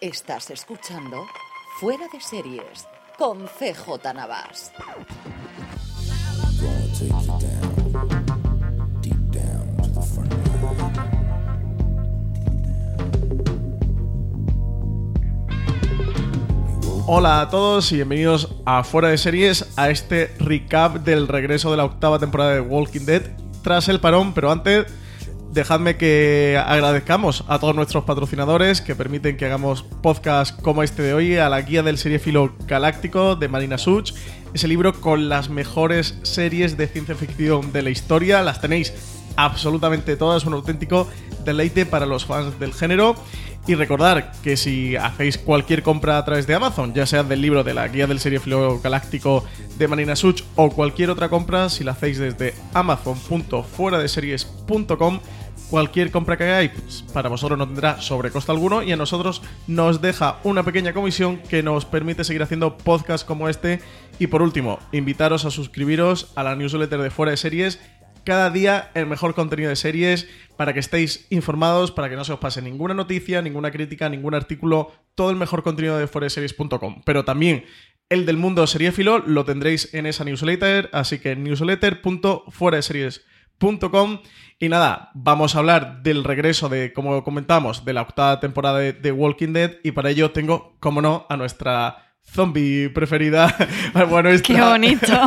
Estás escuchando Fuera de Series con CJ Navas. Hola a todos y bienvenidos a Fuera de Series, a este recap del regreso de la octava temporada de Walking Dead tras el parón, pero antes dejadme que agradezcamos a todos nuestros patrocinadores que permiten que hagamos podcast como este de hoy, a la guía del seriefilo galáctico de Marina Such, ese libro con las mejores series de ciencia ficción de la historia, las tenéis absolutamente todas, un auténtico deleite para los fans del género. Y recordar que si hacéis cualquier compra a través de Amazon, ya sea del libro de la guía del seriefilo galáctico de Marina Such o cualquier otra compra, si la hacéis desde amazon.fueradeseries.com, cualquier compra que hagáis pues, para vosotros no tendrá sobrecosto alguno y a nosotros nos deja una pequeña comisión que nos permite seguir haciendo podcasts como este. Y por último, invitaros a suscribiros a la newsletter de Fuera de Series cada día el mejor contenido de series para que estéis informados, para que no se os pase ninguna noticia, ninguna crítica, ningún artículo, todo el mejor contenido de foreseries.com. Pero también el del mundo seriéfilo lo tendréis en esa newsletter, así que newsletter.foreseries.com y nada, vamos a hablar del regreso de, como comentamos, de la octava temporada de, de Walking Dead y para ello tengo, como no, a nuestra zombie preferida. bueno, Qué bonito.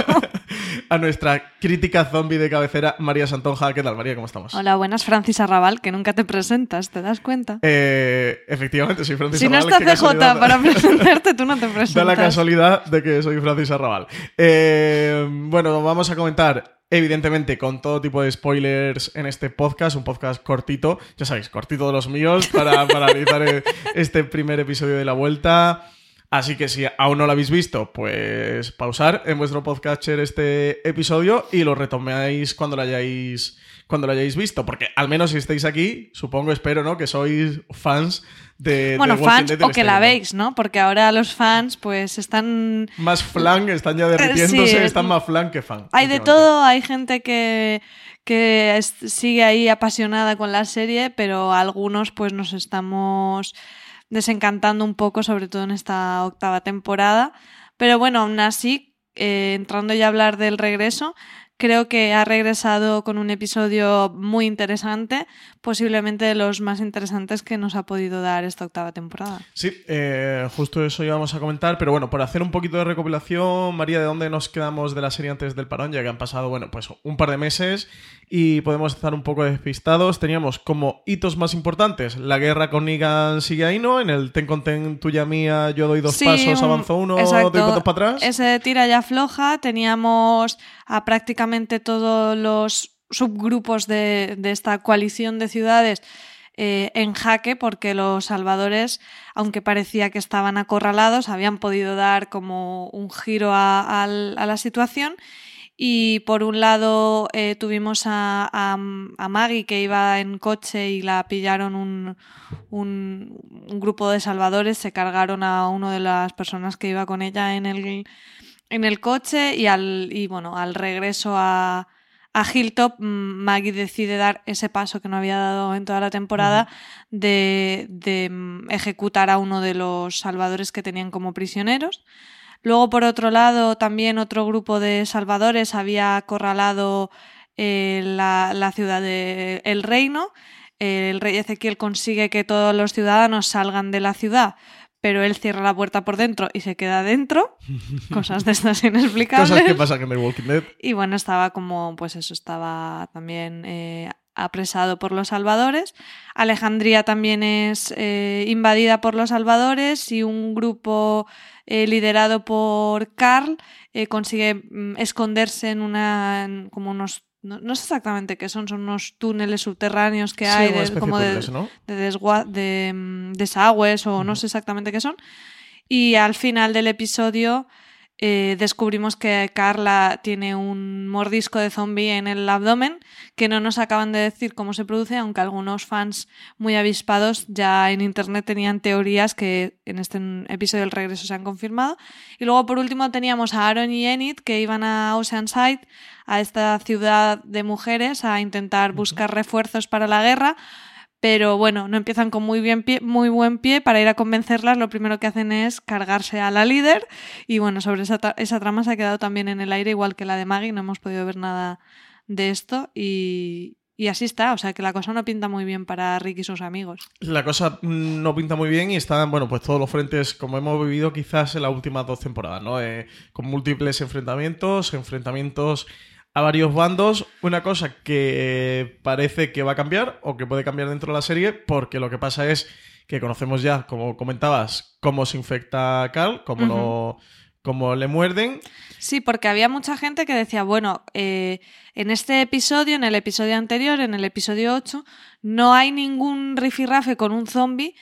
a nuestra crítica zombie de cabecera, María Santonja. ¿Qué tal, María? ¿Cómo estamos? Hola, buenas, Francis Arrabal, que nunca te presentas, ¿te das cuenta? Eh, efectivamente, soy Francis si no Arrabal. está CJ casualidad. para presentarte, tú no te presentas. Da la casualidad de que soy Francis Arrabal. Eh, bueno, vamos a comentar, evidentemente, con todo tipo de spoilers en este podcast, un podcast cortito, ya sabéis, cortito de los míos, para, para analizar este primer episodio de la vuelta. Así que si aún no lo habéis visto, pues pausar en vuestro podcatcher este episodio y lo retoméis cuando lo hayáis cuando lo hayáis visto, porque al menos si estáis aquí, supongo, espero, ¿no? Que sois fans de Bueno, de fans Dead o que estáis la veis, ¿no? Porque ahora los fans, pues están. Más flan, están ya derritiéndose, sí. están más flan que fan. Hay de todo, hay gente que, que sigue ahí apasionada con la serie, pero algunos, pues nos estamos desencantando un poco, sobre todo en esta octava temporada. Pero bueno, aún así, eh, entrando ya a hablar del regreso, creo que ha regresado con un episodio muy interesante, posiblemente de los más interesantes que nos ha podido dar esta octava temporada. Sí, eh, justo eso íbamos a comentar, pero bueno, por hacer un poquito de recopilación, María, ¿de dónde nos quedamos de la serie antes del parón? Ya que han pasado, bueno, pues un par de meses y podemos estar un poco despistados. Teníamos como hitos más importantes la guerra con Negan sigue ahí, ¿no? En el ten con ten, tuya mía, yo doy dos Sí, pasos, avanzo uno, exacto. doy pasos para atrás. Ese tira ya floja, teníamos a prácticamente todos los subgrupos de, de esta coalición de ciudades eh, en jaque porque los salvadores, aunque parecía que estaban acorralados, habían podido dar como un giro a, al- a la situación. Y por un lado eh, tuvimos a, a- a Maggie que iba en coche y la pillaron un, un, un grupo de salvadores, se cargaron a una de las personas que iba con ella en el, en el coche y al, y bueno, al regreso a, a Hilltop, mm, Maggie decide dar ese paso que no había dado en toda la temporada de, de, mm, ejecutar a uno de los salvadores que tenían como prisioneros. Luego, por otro lado, también otro grupo de salvadores había acorralado eh, la, la ciudad de El Reino. El rey Ezequiel consigue que todos los ciudadanos salgan de la ciudad, pero él cierra la puerta por dentro y se queda dentro. Cosas de estas inexplicables. Cosas que pasan en The Walking Dead. Y bueno, estaba como, pues eso, estaba también eh, apresado por los salvadores. Alejandría también es eh, invadida por los salvadores y un grupo eh, liderado por Carl, eh, consigue mm, esconderse en una en como unos no, no, sé exactamente qué son, son unos túneles subterráneos que Sí, hay, de, como de de, túneles, ¿no? de, desgua- de, mm, desagües o no sé exactamente qué son. Y al final del episodio eh, descubrimos que Carla tiene un mordisco de zombie en el abdomen que no nos acaban de decir cómo se produce, aunque algunos fans muy avispados ya en internet tenían teorías que en este episodio del regreso se han confirmado. Y luego por último teníamos a Aaron y Enid que iban a Oceanside, a esta ciudad de mujeres, a intentar buscar refuerzos para la guerra pero bueno, no empiezan con muy, bien pie, muy buen pie. Para ir a convencerlas, lo primero que hacen es cargarse a la líder. Y bueno, sobre esa, esa trama se ha quedado también en el aire, igual que la de Maggie. No hemos podido ver nada de esto. Y, y así está. O sea, que la cosa no pinta muy bien para Rick y sus amigos. La cosa mm, no pinta muy bien y están, bueno, pues todos los frentes como hemos vivido quizás en las últimas dos temporadas, ¿no? Eh, con múltiples enfrentamientos, enfrentamientos a varios bandos. Una cosa que parece que va a cambiar o que puede cambiar dentro de la serie, porque lo que pasa es que conocemos ya, como comentabas, cómo se infecta Carl, cómo, lo, cómo le muerden. Sí, porque había mucha gente que decía, bueno, eh, en este episodio, en el episodio anterior, en el episodio 8, no hay ningún rifirrafe con un zombie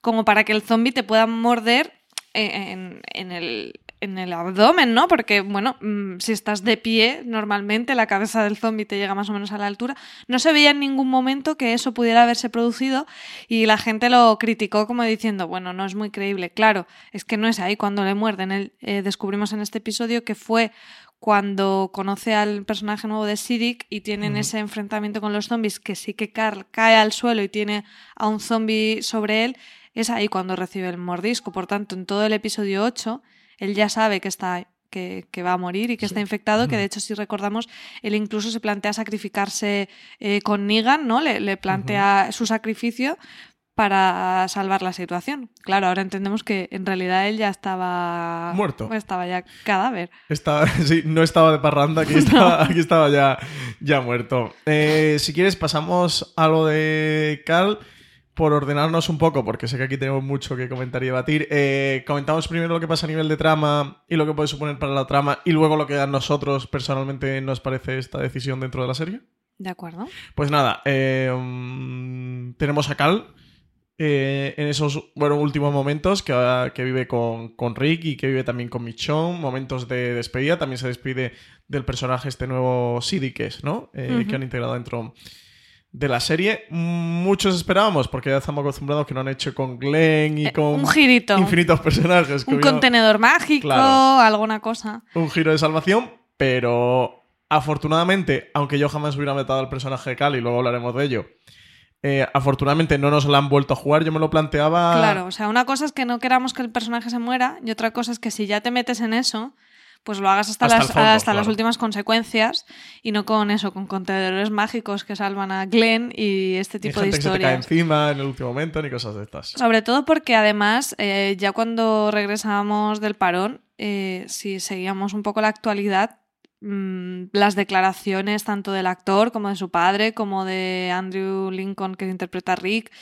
como para que el zombie te pueda morder en, en el, en el abdomen, ¿no? Porque, bueno, mm, si estás de pie, normalmente la cabeza del zombie te llega más o menos a la altura. No se veía en ningún momento que eso pudiera haberse producido y la gente lo criticó como diciendo, bueno, no es muy creíble. Claro, es que no es ahí cuando le muerden. El, eh, descubrimos en este episodio que fue cuando conoce al personaje nuevo de Siddiq y tienen ese enfrentamiento con los zombies, que sí que Carl cae al suelo y tiene a un zombie sobre él, es ahí cuando recibe el mordisco. Por tanto, en todo el episodio 8, él ya sabe que está que, que va a morir y que está infectado, que de hecho si recordamos, él incluso se plantea sacrificarse eh, con Negan, ¿no? Le, le plantea su sacrificio para salvar la situación. Claro, ahora entendemos que en realidad él ya estaba Muerto. Estaba ya cadáver. Estaba, sí, no estaba de parranda, aquí estaba, aquí estaba ya, ya muerto. Eh, si quieres, pasamos a lo de Carl por ordenarnos un poco, porque sé que aquí tenemos mucho que comentar y debatir. Eh, comentamos primero lo que pasa a nivel de trama y lo que puede suponer para la trama, y luego lo que a nosotros personalmente nos parece esta decisión dentro de la serie. De acuerdo. Pues nada, eh, mm, tenemos a Cal eh, en esos bueno, últimos momentos que, que vive con, con Rick y que vive también con Michonne, momentos de despedida. También se despide del personaje este nuevo Siddy que es, ¿no? Que han integrado dentro de la serie. Muchos esperábamos, porque ya estamos acostumbrados que no han hecho con Glenn y Eh, con un girito. infinitos personajes. que Un contenedor mágico, Claro. alguna cosa. un giro de salvación, pero afortunadamente, aunque yo jamás hubiera metado al personaje de Cal y luego hablaremos de ello, eh, afortunadamente no nos la han vuelto a jugar. Yo me lo planteaba. Claro, o sea, una cosa es que no queramos que el personaje se muera y otra cosa es que si ya te metes en eso, pues lo hagas hasta, Hasta las, fondo, hasta las últimas consecuencias y no con eso, con contenedores mágicos que salvan a Glenn y este Ni tipo de gente que se te cae historias. encima en el último momento, ni cosas de estas. Sobre todo porque además, eh, ya cuando regresábamos del parón, eh, si seguíamos un poco la actualidad, mm, las declaraciones tanto del actor como de su padre, como de Andrew Lincoln que interpreta a Rick,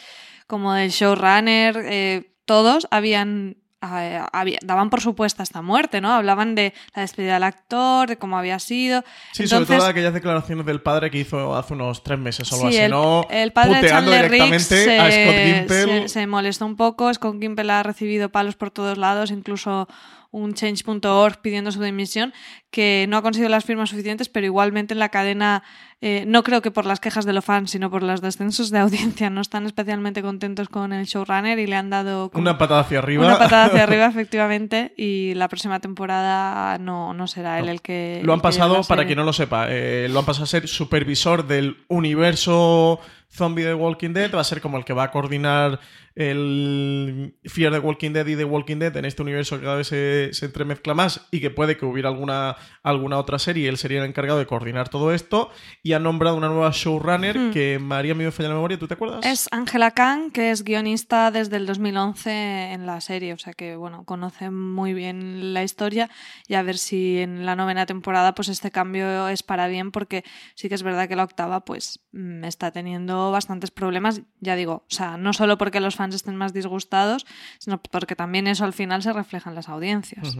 como del showrunner, eh, todos habían eh, daban por supuesta esta muerte, ¿no? Hablaban de la despedida del actor, de cómo había sido. Sí, sobre todo aquellas declaraciones del padre que hizo hace unos tres meses o algo Sí, así, el, ¿no? el padre de Chandler Riggs directamente se, a Scott se- se molestó un poco. Scott Gimple ha recibido palos por todos lados, incluso un change.org pidiendo su dimisión, que no ha conseguido las firmas suficientes, pero igualmente en la cadena, eh, no creo que por las quejas de los fans, sino por los descensos de audiencia, no están especialmente contentos con el showrunner y le han dado como Una patada hacia arriba. una patada hacia arriba, efectivamente, y la próxima temporada no, no será él No. el que... Lo han que pasado, para quien no lo sepa, eh, lo han pasado a ser supervisor del universo zombie de Walking Dead. Va a ser como el que va a coordinar el Fear de Walking Dead y de Walking Dead en este universo que cada vez se, se entremezcla más y que puede que hubiera alguna, alguna otra serie. Él sería el encargado de coordinar todo esto y ha nombrado una nueva showrunner Hmm. que María me falla la memoria. ¿Tú te acuerdas? Es Angela Kang, que es guionista desde el 2011 en la serie, o sea que bueno, conoce muy bien la historia y a ver si en la novena temporada pues este cambio es para bien porque sí que es verdad que la octava pues mm, está teniendo bastantes problemas, ya digo, o sea, no solo porque los fans fans estén más disgustados, sino porque también eso al final se refleja en las audiencias.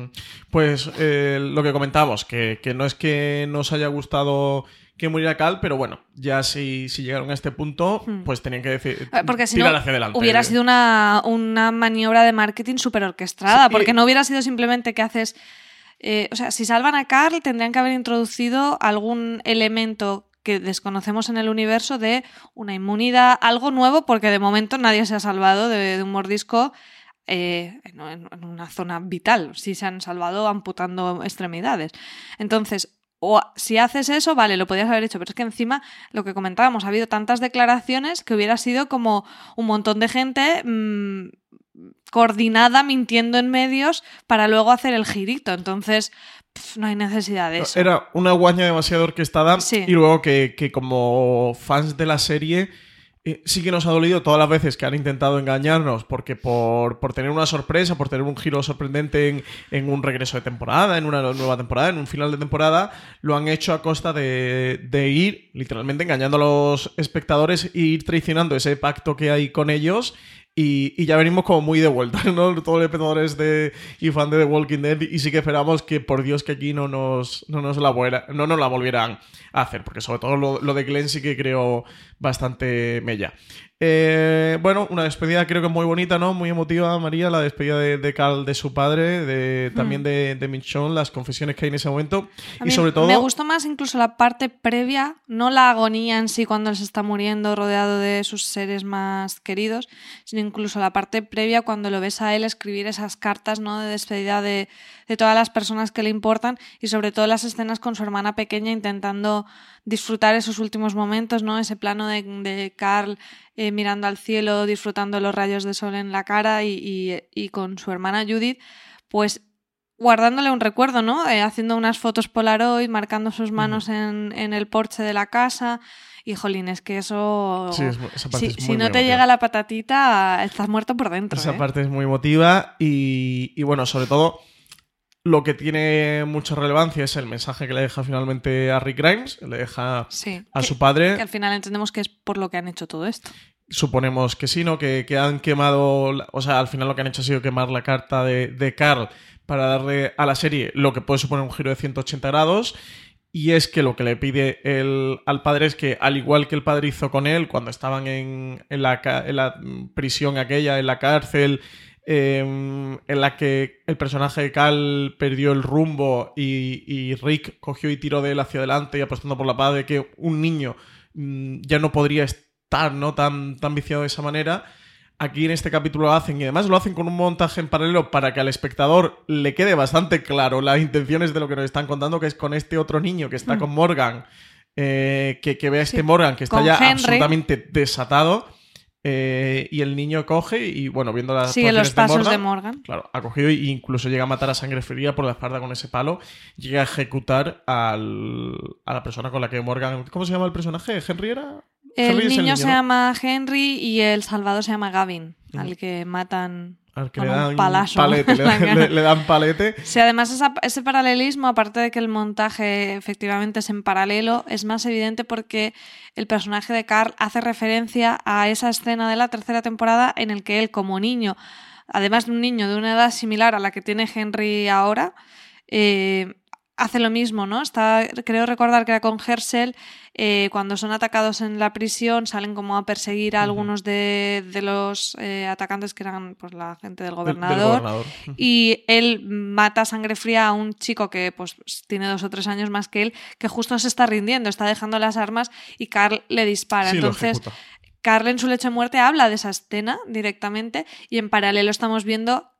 Pues eh, lo que comentamos, que, que, no es que nos haya gustado que muriera Cal, pero bueno, ya si, si llegaron a este punto, hmm. pues tenían que decir eh, porque si hacia adelante. Hubiera sido una, una maniobra de marketing súper orquestada, porque no hubiera sido simplemente que haces. Eh, o sea, si salvan a Carl, tendrían que haber introducido algún elemento que desconocemos en el universo de una inmunidad, algo nuevo, porque de momento nadie se ha salvado de, un mordisco eh, en, una zona vital. Sí se han salvado amputando extremidades. Entonces, o si haces eso, vale, lo podías haber hecho, pero es que encima, lo que comentábamos, ha habido tantas declaraciones que hubiera sido como un montón de gente mm, coordinada mintiendo en medios para luego hacer el girito. Entonces, no hay necesidad de eso. Era una guaña demasiado orquestada y luego que, que como fans de la serie eh, sí que nos ha dolido todas las veces que han intentado engañarnos, porque por, tener una sorpresa, por tener un giro sorprendente en, un regreso de temporada, en una nueva temporada, en un final de temporada, lo han hecho a costa de, de ir literalmente engañando a los espectadores e ir traicionando ese pacto que hay con ellos y, ya venimos como muy de vuelta, ¿no? Todos los espectadores de, y fan de The Walking Dead. Y sí que esperamos que, por Dios, que aquí no nos, no nos, la, no nos la volvieran a hacer. Porque sobre todo lo, lo de Glenn sí que creo bastante mella. Eh, bueno, una despedida creo que muy bonita, ¿no? Muy emotiva, María, la despedida de, Carl de su padre, de, también hmm. de, de las confesiones que hay en ese momento. y sobre todo. Me gustó más incluso la parte previa, no la agonía en sí cuando él se está muriendo rodeado de sus seres más queridos, sino incluso la parte previa cuando lo ves a él escribir esas cartas, ¿no? De despedida de, de todas las personas que le importan y sobre todo las escenas con su hermana pequeña intentando disfrutar esos últimos momentos, ¿no? Ese plano de, de Carl eh, mirando al cielo, disfrutando los rayos de sol en la cara y, con su hermana Judith, pues guardándole un recuerdo, ¿no? Eh, haciendo unas fotos Polaroid, marcando sus manos en, el porche de la casa. Y jolín, es que eso. si, no te llega la patatita, estás muerto por dentro. Esa ¿eh? parte es muy emotiva y, y, bueno, sobre todo lo que tiene mucha relevancia es el mensaje que le deja finalmente a Rick Grimes, le deja a su padre. Que al final entendemos que es por lo que han hecho todo esto. Suponemos que sí, ¿no? Que, han quemado, o sea, al final lo que han hecho ha sido quemar la carta de, de Carl para darle a la serie lo que puede suponer un giro de 180 grados. Y es que lo que le pide el, al padre es que, al igual que el padre hizo con él cuando estaban en, en, la, en la prisión aquella, en la cárcel, Em, en la que el personaje de Cal perdió el rumbo y, Rick cogió y tiró de él hacia adelante y apostando por la paz de que un niño mm, ya no podría estar ¿no? Tan, tan viciado de esa manera. Aquí en este capítulo lo hacen y además lo hacen con un montaje en paralelo para que al espectador le quede bastante claro las intenciones de lo que nos están contando, que es con este otro niño que está mm. con Morgan, eh, que, que, ve a este Morgan que está ya absolutamente desatado eh, y el niño coge y, bueno, viendo las Sigue los pasos de Morgan, Claro, ha cogido e incluso llega a matar a sangre fría por la espalda con ese palo. Llega a ejecutar al, a la persona con la que Morgan. ¿Cómo se llama el personaje? ¿Henry era? El, niño, se llama Henry y el salvador se llama Gavin, al que matan al que le dan palete, le, dan palete. Sí, además ese paralelismo, aparte de que el montaje efectivamente es en paralelo, es más evidente porque el personaje de Carl hace referencia a esa escena de la tercera temporada en el que él, como niño, además de un niño de una edad similar a la que tiene Henry ahora, eh, hace lo mismo, ¿no? Está, creo recordar que era con Herschel, eh, cuando son atacados en la prisión, salen como a perseguir a algunos de, los eh, atacantes que eran pues la gente del gobernador, y él mata a sangre fría a un chico que pues tiene dos o tres años más que él, que justo se está rindiendo, está dejando las armas y Carl le dispara. Entonces, Carl en su leche de muerte habla de esa escena directamente y en paralelo estamos viendo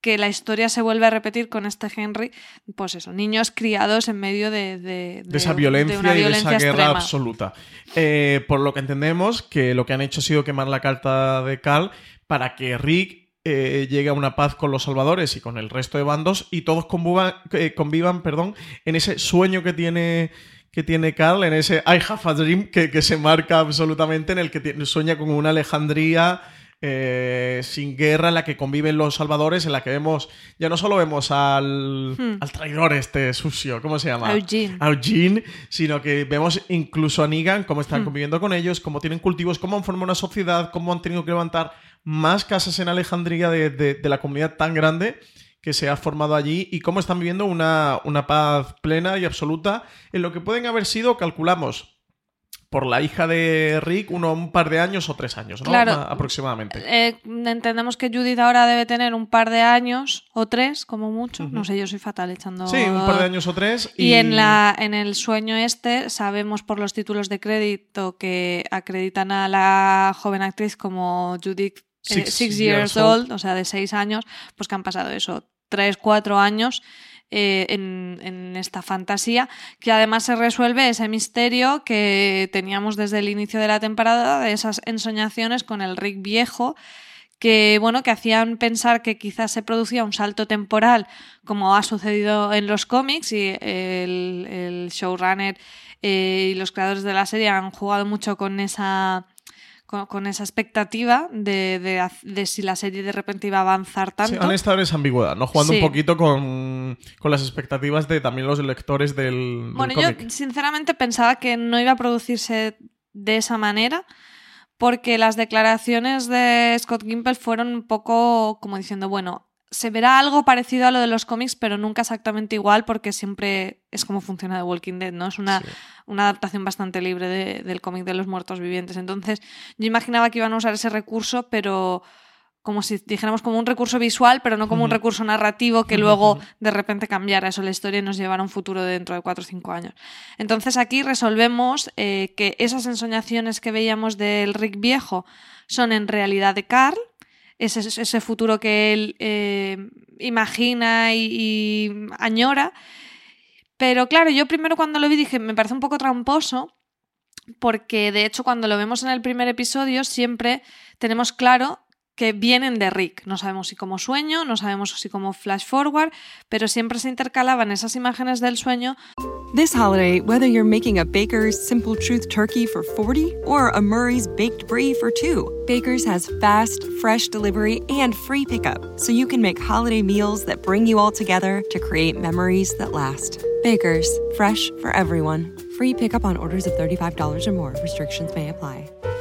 que la historia se vuelve a repetir con este Henry, pues eso, niños criados en medio de, de, esa violencia, y de esa guerra absoluta. Eh, por lo que entendemos, que lo que han hecho ha sido quemar la carta de Cal para que Rick eh, llegue a una paz con los salvadores y con el resto de bandos y todos convivan, eh, convivan perdón, en ese sueño que tiene que tiene Carl, en ese I have a dream que, que se marca absolutamente, en el que sueña con una Alejandría eh, sin guerra, en la que conviven los salvadores, en la que vemos, ya no solo vemos al, Hmm. al traidor este sucio, ¿cómo se llama? Eugene. Eugene, sino que vemos incluso a Negan, cómo están Hmm. conviviendo con ellos, cómo tienen cultivos, cómo han formado una sociedad, cómo han tenido que levantar más casas en Alejandría de, de- de la comunidad tan grande que se ha formado allí y cómo están viviendo una, una paz plena y absoluta en lo que pueden haber sido, calculamos, por la hija de Rick, uno, un par de años o tres años, ¿no? Claro. Aproximadamente. Eh, entendemos que Judith ahora debe tener un par de años o tres, como mucho. No sé, yo soy fatal echando. Sí, un par de años o tres. Y, en, la, en el sueño este sabemos por los títulos de crédito que acreditan a la joven actriz como Judith eh, Six six, years years, old. old, o sea, de seis años, pues que han pasado eso, tres, cuatro años eh, en, esta fantasía, que además se resuelve ese misterio que teníamos desde el inicio de la temporada, de esas ensoñaciones con el Rick viejo, que bueno, que hacían pensar que quizás se producía un salto temporal, como ha sucedido en los cómics, y el, el showrunner eh, y los creadores de la serie han jugado mucho con esa con, con esa expectativa de, de si la serie de repente iba a avanzar Sí, tanto. han estado en esa ambigüedad, ¿no? Jugando Sí. un poquito con, con las expectativas de también los lectores del, del Bueno, cómic. yo sinceramente pensaba que no iba a producirse de esa manera, porque las declaraciones de Scott Gimple fueron un poco como diciendo, bueno, se verá algo parecido a lo de los cómics, pero nunca exactamente igual, porque siempre es como funciona The Walking Dead, ¿no? Es una, Sí. una adaptación bastante libre de- del cómic de los muertos vivientes. Entonces, yo imaginaba que iban a usar ese recurso, pero como si dijéramos como un recurso visual, pero no como un recurso narrativo que luego de repente cambiara eso la historia y nos llevara a un futuro de dentro de cuatro o cinco años. Entonces aquí resolvemos eh, que esas ensoñaciones que veíamos del Rick viejo son en realidad de Carl, ese, ese futuro que él eh, imagina y, y añora. Pero claro, yo primero cuando lo vi dije, me parece un poco tramposo, porque de hecho cuando lo vemos en el primer episodio siempre tenemos claro que vienen de Rick. No sabemos si como sueño, no sabemos si como flash forward, pero siempre se intercalaban esas imágenes del sueño This holiday, whether you're making a Baker's Simple Truth turkey for 40 or a Murray's Baked Brie for 2, Baker's has fast, fresh delivery and free pickup, so you can make holiday meals that bring you all together to create memories that last. Baker's, fresh for everyone. Free pickup on orders of $35 or more. Restrictions may apply.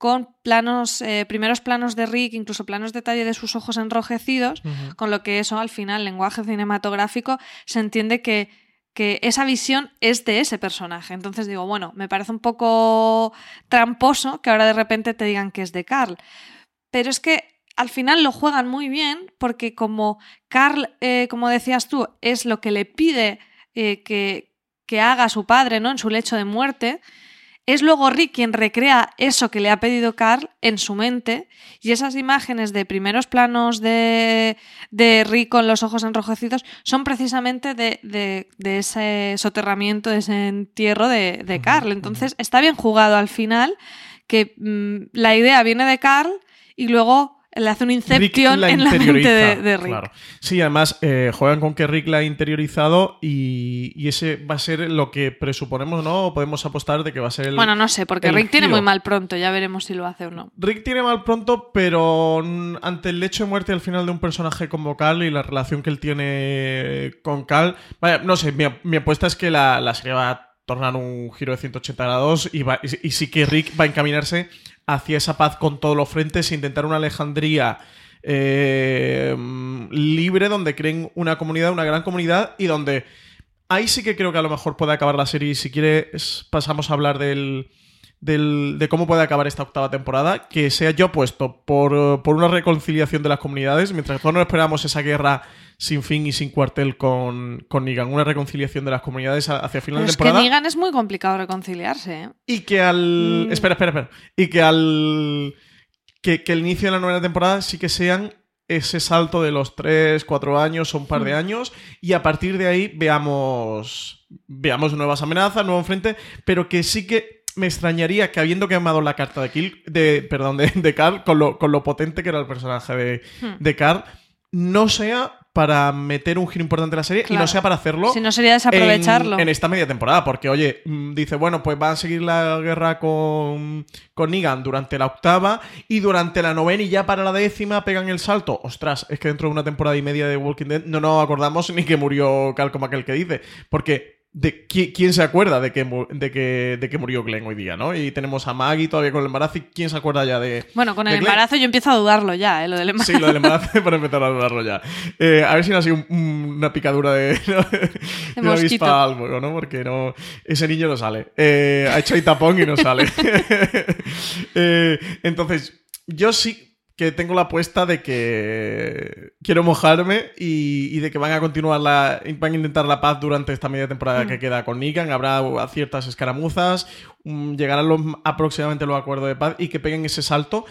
Con planos, eh, primeros planos de Rick, incluso planos detalle de sus ojos enrojecidos, con lo que eso al final, lenguaje cinematográfico, se entiende que, que esa visión es de ese personaje. Entonces digo, bueno, me parece un poco tramposo que ahora de repente te digan que es de Carl. Pero es que al final lo juegan muy bien porque como Carl, eh, como decías tú, es lo que le pide eh, que, que haga su padre ¿no? en su lecho de muerte, es luego Rick quien recrea eso que le ha pedido Carl en su mente y esas imágenes de primeros planos de, de Rick con los ojos enrojecidos son precisamente de, de- de ese soterramiento, de ese entierro de, de Carl. Entonces está bien jugado al final que mm, la idea viene de Carl y luego le hace un inception la en la mente de, Rick. claro. Sí, además eh, juegan con que Rick la ha interiorizado y, y ese va a ser lo que presuponemos, ¿no? O podemos apostar de que va a ser el. Bueno, no sé, porque Rick tiene muy mal pronto, ya veremos si lo hace o no. Rick tiene mal pronto, pero ante el hecho de muerte al final de un personaje como Cal y la relación que él tiene con Cal, vaya, no sé, mi, mi apuesta es que la, la serie va a tornar un giro de 180 grados y, va- y, y sí que Rick va a encaminarse hacia esa paz con todos los frentes intentar una Alejandría eh, libre donde creen una comunidad, una gran comunidad y donde ahí sí que creo que a lo mejor puede acabar la serie. Si quieres pasamos a hablar del del- de cómo puede acabar esta octava temporada, que sea yo puesto por, por una reconciliación de las comunidades, mientras todos no esperamos esa guerra sin fin y sin cuartel con, con Negan, una reconciliación de las comunidades hacia final Pero de es que temporada. Negan es muy complicado reconciliarse. ¿eh? Y que al. Mm. Espera, espera, espera. Y que al. Que, que el inicio de la novena temporada sí que sean ese salto de los 3, 4 años o un par de años. Y a partir de ahí veamos. Veamos nuevas amenazas, nuevo enfrente. Pero que sí que me extrañaría que habiendo quemado la carta de Kill. De, perdón, de, de Carl, con lo, con lo potente que era el personaje de, Hmm. de Carl, no sea para meter un giro importante en la serie y no sea para hacerlo Si no sería desaprovecharlo. en, en esta media temporada, porque oye, mm, dice, bueno, pues va a seguir la guerra con, con Negan durante la octava y durante la novena y ya para la décima pegan el salto. Ostras, es que dentro de una temporada y media de Walking Dead no nos acordamos ni que murió Cal como aquel que dice, porque de qui- quién se acuerda de que, de que de que murió Glenn hoy día, ¿no? Y tenemos a Maggie todavía con el embarazo y quién se acuerda ya de Bueno, con el embarazo yo empiezo a dudarlo ya, ¿eh? lo del embarazo. Sí, lo del embarazo para empezar a dudarlo ya. Eh, a ver si no ha sido un- una picadura de, de, una mosquito. avispa al moco, ¿no? Porque no, ese niño no sale. Eh, ha hecho ahí tapón y no sale. Eh, entonces, yo sí que tengo la apuesta de que quiero mojarme y, y de que van a continuar la. van a intentar la paz durante esta media temporada que queda con Negan. Habrá ciertas escaramuzas, mm, llegarán los, aproximadamente los acuerdos de paz y que peguen ese salto.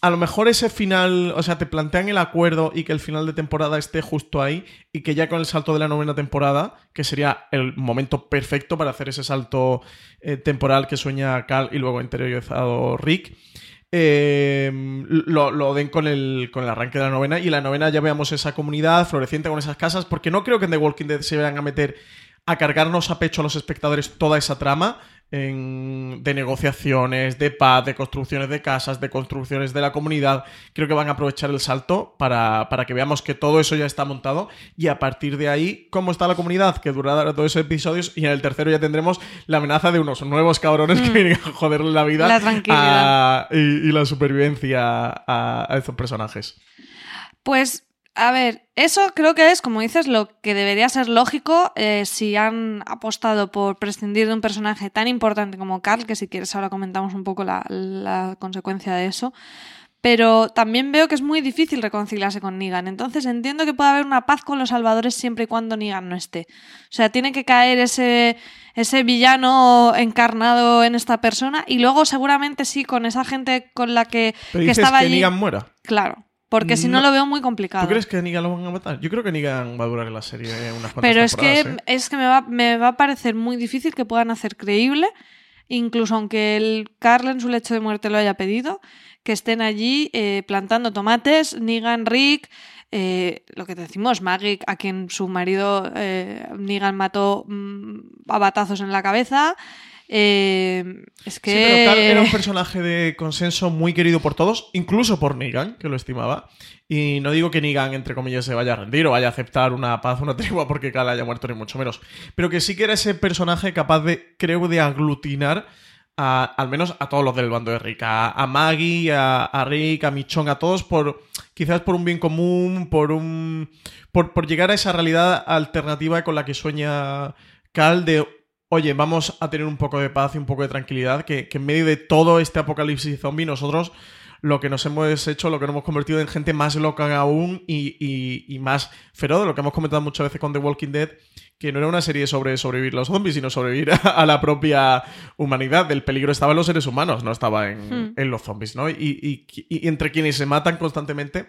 A lo mejor ese final, o sea, te plantean el acuerdo y que el final de temporada esté justo ahí y que ya con el salto de la novena temporada, que sería el momento perfecto para hacer ese salto eh, temporal que sueña Cal y luego interiorizado Rick, eh, lo, den con el, con el arranque de la novena. Y la novena ya veamos esa comunidad floreciente con esas casas, porque no creo que en The Walking Dead se vayan a meter a cargarnos a pecho a los espectadores toda esa trama en- de negociaciones, de paz, de construcciones de casas, de construcciones de la comunidad. Creo que van a aprovechar el salto para, para que veamos que todo eso ya está montado y a partir de ahí, ¿cómo está la comunidad? Que durará todos esos episodios y en el tercero ya tendremos la amenaza de unos nuevos cabrones que vienen a joderle la vida Mm. La tranquilidad. a- y, y la supervivencia a, a estos personajes. Pues, a ver, eso creo que es, como dices, lo que debería ser lógico eh, si han apostado por prescindir de un personaje tan importante como Carl, que si quieres ahora comentamos un poco la, la consecuencia de eso. Pero también veo que es muy difícil reconciliarse con Negan. Entonces entiendo que puede haber una paz con los salvadores siempre y cuando Negan no esté. O sea, tiene que caer ese, ese villano encarnado en esta persona y luego seguramente sí con esa gente con la que, Pero que dices estaba que allí. Negan muera. Claro, porque si no, No. lo veo muy complicado. ¿Tú crees que a Negan lo van a matar? Yo creo que Negan va a durar en la serie unas cuantas Pero es que, ¿eh? es que me, va, me va a parecer muy difícil que puedan hacer creíble, incluso aunque el Carl en su lecho de muerte lo haya pedido, que estén allí eh, plantando tomates, Negan, Rick, eh, lo que decimos, Maggie, a quien su marido eh, Negan mató mm, a batazos en la cabeza. Eh, es que... Sí, pero Carl era un personaje de consenso muy querido por todos, incluso por Negan, que lo estimaba. Y no digo que Negan, entre comillas, se vaya a rendir o vaya a aceptar una paz, una tregua porque Carl haya muerto, ni mucho menos. Pero que sí que era ese personaje capaz de, creo, de aglutinar a- al menos a todos los del bando de Rick. A, a Maggie, a, a Rick, a Michonne, a todos por... Quizás por un bien común, por un... Por, por llegar a esa realidad alternativa con la que sueña Cal de oye, vamos a tener un poco de paz y un poco de tranquilidad, que, que en medio de todo este apocalipsis zombie nosotros lo que nos hemos hecho, lo que nos hemos convertido en gente más loca aún y, y- y más feroz, lo que hemos comentado muchas veces con The Walking Dead, que no era una serie sobre sobrevivir los zombies, sino sobrevivir a, a la propia humanidad. El peligro estaba en los seres humanos, no estaba en, Hmm. en los zombies, ¿no? Y, y- y entre quienes se matan constantemente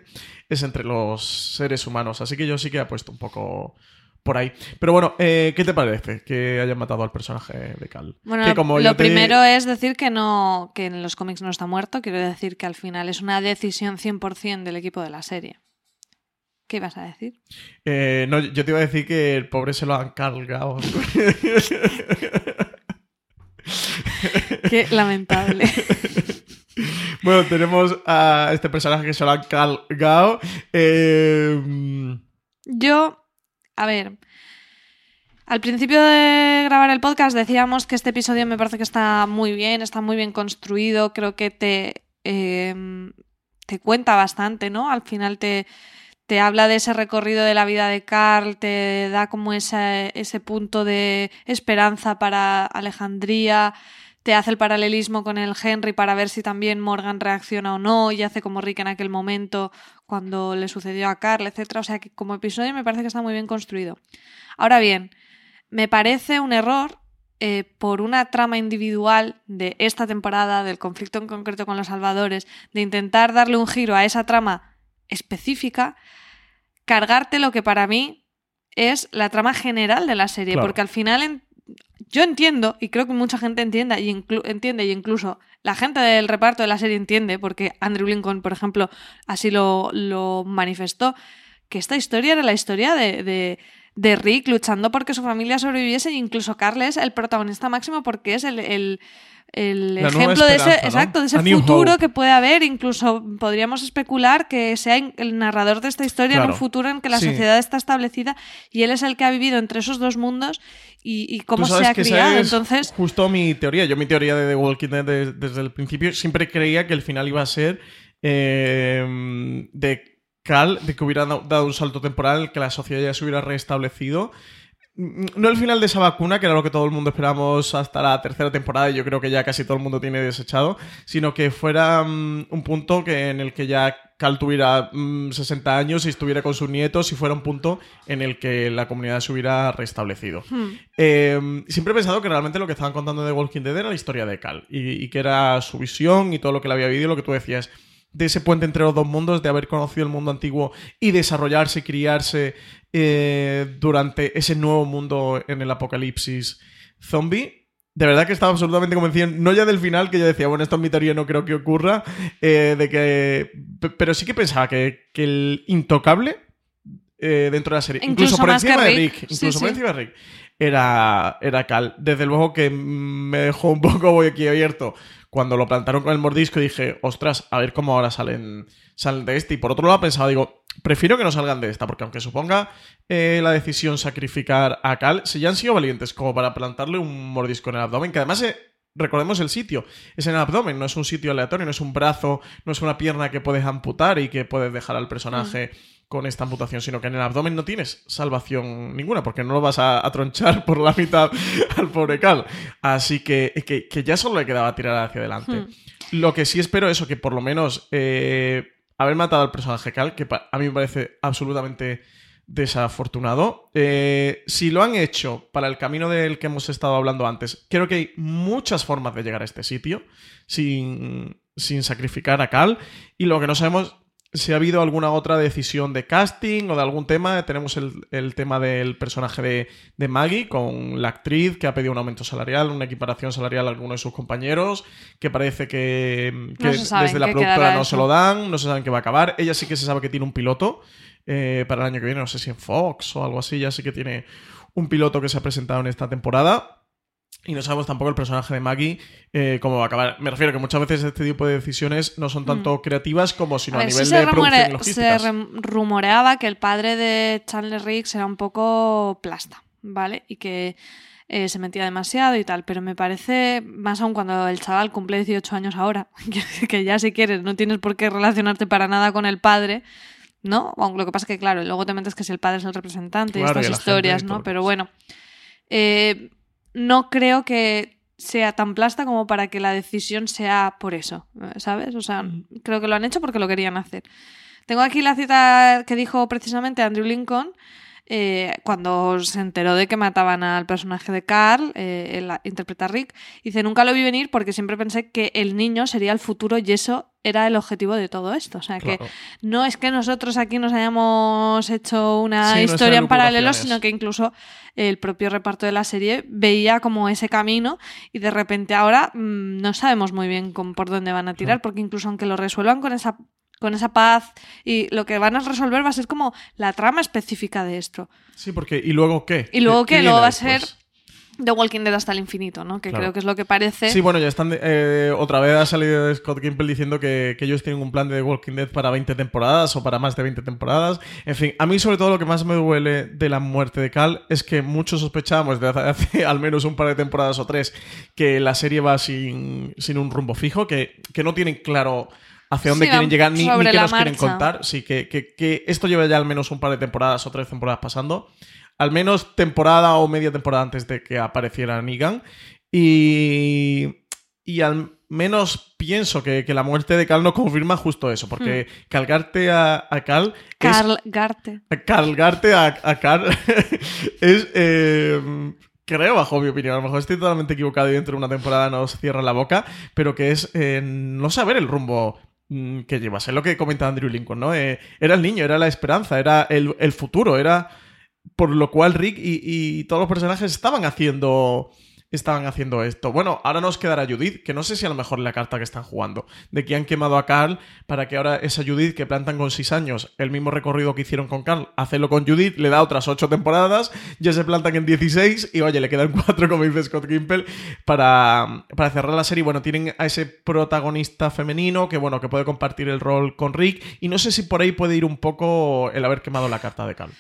es entre los seres humanos. Así que yo sí que he puesto un poco por ahí. Pero bueno, eh, ¿qué te parece que hayan matado al personaje de Cal? Bueno, Que como lo te- primero es decir que no que en los cómics no está muerto, quiero decir que al final es una decisión 100% del equipo de la serie. ¿Qué ibas a decir? Eh, no, yo te iba a decir que el pobre se lo han cargado. Qué lamentable. bueno, tenemos a este personaje que se lo han cargado. Eh, Yo, a ver, al principio de grabar el podcast decíamos que este episodio me parece que está muy bien, está muy bien construido, creo que te, eh, te cuenta bastante, ¿no? Al final te, te habla de ese recorrido de la vida de Carl, te da como ese, ese punto de esperanza para Alejandría, te hace el paralelismo con el Henry para ver si también Morgan reacciona o no, y hace como Rick en aquel momento cuando le sucedió a Carl, etc. O sea que como episodio me parece que está muy bien construido. Ahora bien, me parece un error eh, por una trama individual de esta temporada, del conflicto en concreto con los salvadores, de intentar darle un giro a esa trama específica, cargarte lo que para mí es la trama general de la serie, Claro. porque al final en- yo entiendo, y creo que mucha gente entienda y entiende, y incluso la gente del reparto de la serie entiende, porque Andrew Lincoln, por ejemplo, así lo, lo manifestó, que esta historia era la historia de, de- de Rick luchando porque su familia sobreviviese, e incluso Carl es el protagonista máximo porque es el, el- el La ejemplo de ese, exacto, de ese futuro que puede haber. Incluso podríamos especular que sea el narrador de esta historia en un futuro en que la Sí. sociedad está establecida y él es el que ha vivido entre esos dos mundos y, y cómo se ha criado. es Entonces, Justo mi teoría. Yo, mi teoría de The Walking Dead des- desde el principio, siempre creía que el final iba a ser eh, de Cal, de que hubiera da- dado un salto temporal, que la sociedad ya se hubiera restablecido. No el final de esa vacuna, que era lo que todo el mundo esperamos hasta la tercera temporada, y yo creo que ya casi todo el mundo tiene desechado, sino que fuera mm, un punto que, en el que ya Cal tuviera mm, 60 años y estuviera con sus nietos y fuera un punto en el que la comunidad se hubiera restablecido. hmm, Eh, siempre he pensado que realmente lo que estaban contando de Walking Dead era la historia de Cal y, y que era su visión y todo lo que le había vivido, lo que tú decías, de ese puente entre los dos mundos, de haber conocido el mundo antiguo y desarrollarse y criarse eh, durante ese nuevo mundo en el apocalipsis zombie. De verdad que estaba absolutamente convencido, no ya del final, que yo decía, bueno, esto en mi teoría no creo que ocurra, eh, de que... pe- Pero sí que pensaba que, que el intocable eh, dentro de la serie, incluso, Incluso por encima de Rick. Rick, Sí, incluso por sí. encima de Rick, era, era Cal. Desde luego que me dejó un poco boquiabierto cuando lo plantaron con el mordisco dije, ostras, a ver cómo ahora salen, salen de este. Y por otro lado pensaba, digo, prefiero que no salgan de esta, porque aunque suponga eh, la decisión sacrificar a Cal, si ya han sido valientes como para plantarle un mordisco en el abdomen, que además... eh, Recordemos el sitio, es en el abdomen, no es un sitio aleatorio, no es un brazo, no es una pierna que puedes amputar y que puedes dejar al personaje con esta amputación, sino que en el abdomen no tienes salvación ninguna, porque no lo vas a, a tronchar por la mitad al pobre Cal. Así que, que, que ya solo le quedaba tirar hacia adelante. Hmm. Lo que sí espero eso, que por lo menos eh, haber matado al personaje Cal, que a mí me parece absolutamente desafortunado. Eh, si lo han hecho para el camino del que hemos estado hablando antes, creo que hay muchas formas de llegar a este sitio sin, sin sacrificar a Cal. Y lo que no sabemos si ha habido alguna otra decisión de casting o de algún tema. Tenemos el, el tema del personaje de, de Maggie con la actriz que ha pedido un aumento salarial, una equiparación salarial a alguno de sus compañeros, que parece que, que No desde la productora no se lo dan, no se sabe en qué va a acabar. Ella sí que se sabe que tiene un piloto eh, para el año que viene, no sé si en Fox o algo así, ya sí que tiene un piloto que se ha presentado en esta temporada. Y no sabemos tampoco el personaje de Maggie eh, cómo va a acabar. Me refiero que muchas veces este tipo de decisiones no son tanto creativas como sino Mm. a a, ver, nivel sí de se, producción rumore- se rumoreaba que el padre de Chandler Riggs era un poco plasta, ¿vale? Y que eh, se metía demasiado y tal, pero me parece, más aún cuando el chaval cumple 18 años ahora, que, que ya si quieres no tienes por qué relacionarte para nada con el padre, ¿no? Aunque lo que pasa es que, claro, luego te metes que si el padre es el representante Claro, y estas historias, ¿no? lo Pero bueno, eh, no creo que sea tan plasta como para que la decisión sea por eso, ¿sabes? O sea, creo que lo han hecho porque lo querían hacer. Tengo aquí la cita que dijo precisamente Andrew Lincoln eh, cuando se enteró de que mataban al personaje de Carl, eh, él interpreta a Rick. Dice, nunca lo vi venir porque siempre pensé que el niño sería el futuro y eso era el objetivo de todo esto. O sea, que no es que nosotros aquí nos hayamos hecho una Sí, historia en paralelo, sino que incluso el propio reparto de la serie veía como ese camino y de repente ahora mm, no sabemos muy bien con, por dónde van a tirar, porque incluso aunque lo resuelvan con esa con esa paz y lo que van a resolver va a ser como la trama específica de esto. Sí, porque ¿y luego qué? Y luego ¿Qué- que qué luego va a ser? The Walking Dead hasta el infinito, ¿no? Que Claro. creo que es lo que parece. Sí, bueno, ya están. eh, otra vez ha salido Scott Gimple diciendo que, que ellos tienen un plan de The Walking Dead para 20 temporadas o para más de 20 temporadas. En fin, a mí, sobre todo, lo que más me duele de la muerte de Cal es que muchos sospechábamos desde hace, hace al menos un par de temporadas o tres que la serie va sin, sin un rumbo fijo, que, que no tienen claro hacia dónde Sí, quieren llegar ni, qué nos quieren contar. Sí, que, que, que esto lleva ya al menos un par de temporadas o tres temporadas pasando. Al menos temporada o media temporada antes de que apareciera Negan. Y, y al menos pienso que, que la muerte de Cal no confirma justo eso, porque calgarte a, a Cal es- Carl Garte. Cargarte a, a Carl es, eh, creo, bajo mi opinión, a lo mejor estoy totalmente equivocado y dentro de una temporada nos cierra la boca, pero que es eh, no saber el rumbo mm, que llevas. Es lo que comenta Andrew Lincoln, ¿no? Eh, era el niño, era la esperanza, era el, el futuro, era por lo cual Rick y, y todos los personajes estaban haciendo estaban haciendo esto. Bueno, ahora nos quedará Judith, que no sé si a lo mejor la carta que están jugando, de que han quemado a Carl para que ahora esa Judith que plantan con 6 años, el mismo recorrido que hicieron con Carl, hacerlo con Judith, le da otras 8 temporadas, ya se plantan en 16 y oye, le quedan 4, como dice Scott Gimple, para, para cerrar la serie. Bueno, tienen a ese protagonista femenino que, bueno, que puede compartir el rol con Rick y no sé si por ahí puede ir un poco el haber quemado la carta de Carl.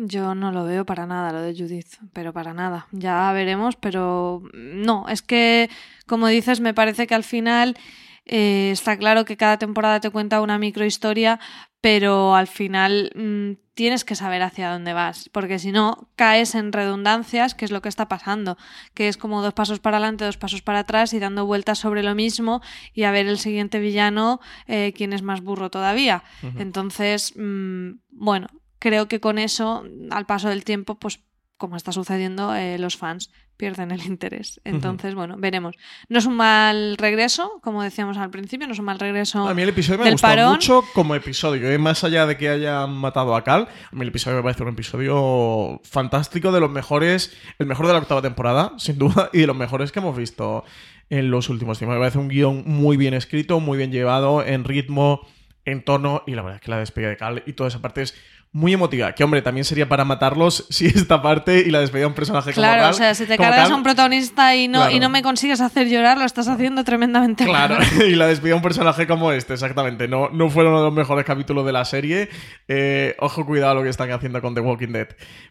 Yo no lo veo para nada, lo de Judith, pero para nada. Ya veremos, pero no, es que, como dices, me parece que al final eh, está claro que cada temporada te cuenta una microhistoria, pero al final mm, tienes que saber hacia dónde vas, porque si no, caes en redundancias, que es lo que está pasando, que es como dos pasos para adelante, dos pasos para atrás y dando vueltas sobre lo mismo y a ver el siguiente villano eh, quién es más burro todavía. Entonces, mm, bueno, creo que con eso, al paso del tiempo, pues como está sucediendo, eh, los fans pierden el interés. Entonces, bueno, veremos. No es un mal regreso, como decíamos al principio, no es un mal regreso A mí el episodio me parón. mucho como episodio, ¿eh? más allá de que hayan matado a Cal, a mí el episodio me parece un episodio fantástico, de los mejores, el mejor de la octava temporada, sin duda, y de los mejores que hemos visto en los últimos tiempos. Me parece un guion muy bien escrito, muy bien llevado, en ritmo, en tono, y la verdad es que la despedida de Cal y toda esa parte es muy emotiva. Que hombre, también sería para matarlos si esta parte y la despedida de un personaje como Claro, o sea, si te cargas a un protagonista y no, Claro. y no me consigues hacer llorar, lo estás haciendo tremendamente Claro, mal. y la despedida de un personaje como este, exactamente. No, no fueron uno de los mejores capítulos de la serie. Eh, ojo, cuidado lo que están haciendo con The Walking Dead.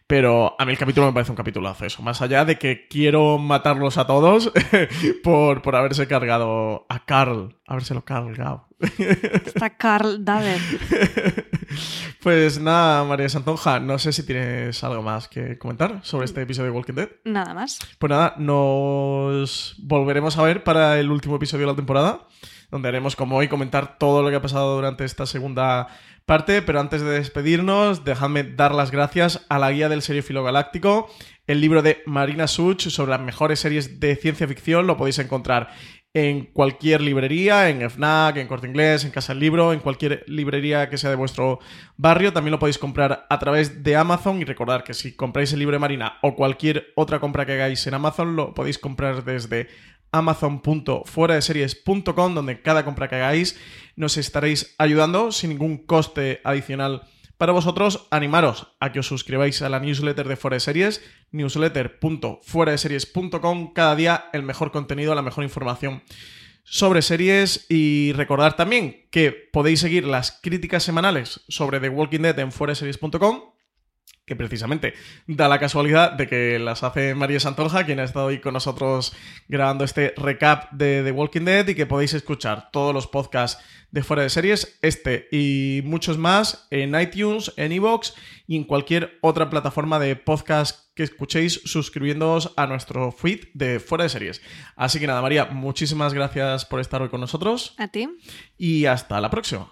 Pero a mí el capítulo me parece un capitulazo eso. Más allá de que quiero matarlos a todos por, por haberse cargado a Carl. Habérselo cargado. Está Carl David. Pues nada, María Santonja, no sé si tienes algo más que comentar sobre este episodio de Walking Dead. Nada más. Pues nada, nos volveremos a ver para el último episodio de la temporada, donde haremos como hoy comentar todo lo que ha pasado durante esta segunda parte, pero antes de despedirnos, dejadme dar las gracias a la guía del seriófilo galáctico, el libro de Marina Such sobre las mejores series de ciencia ficción, lo podéis encontrar en cualquier librería, en FNAC, en Corte Inglés, en Casa del Libro, en cualquier librería que sea de vuestro barrio. También lo podéis comprar a través de Amazon y recordar que si compráis el libro Marina o cualquier otra compra que hagáis en Amazon, lo podéis comprar desde amazon.fueradeseries.com, donde cada compra que hagáis nos estaréis ayudando sin ningún coste adicional para vosotros, animaros a que os suscribáis a la newsletter de Fuera de Series, newsletter.fueradeseries.com, cada día el mejor contenido, la mejor información sobre series. Y recordar también que podéis seguir las críticas semanales sobre The Walking Dead en fueradeseries.com que precisamente da la casualidad de que las hace María Santonja, quien ha estado hoy con nosotros grabando este recap de The Walking Dead y que podéis escuchar todos los podcasts de fuera de series, este y muchos más en iTunes, en iVoox y en cualquier otra plataforma de podcast que escuchéis suscribiéndoos a nuestro feed de fuera de series. Así que nada, María, muchísimas gracias por estar hoy con nosotros ¿A ti? y hasta la próxima.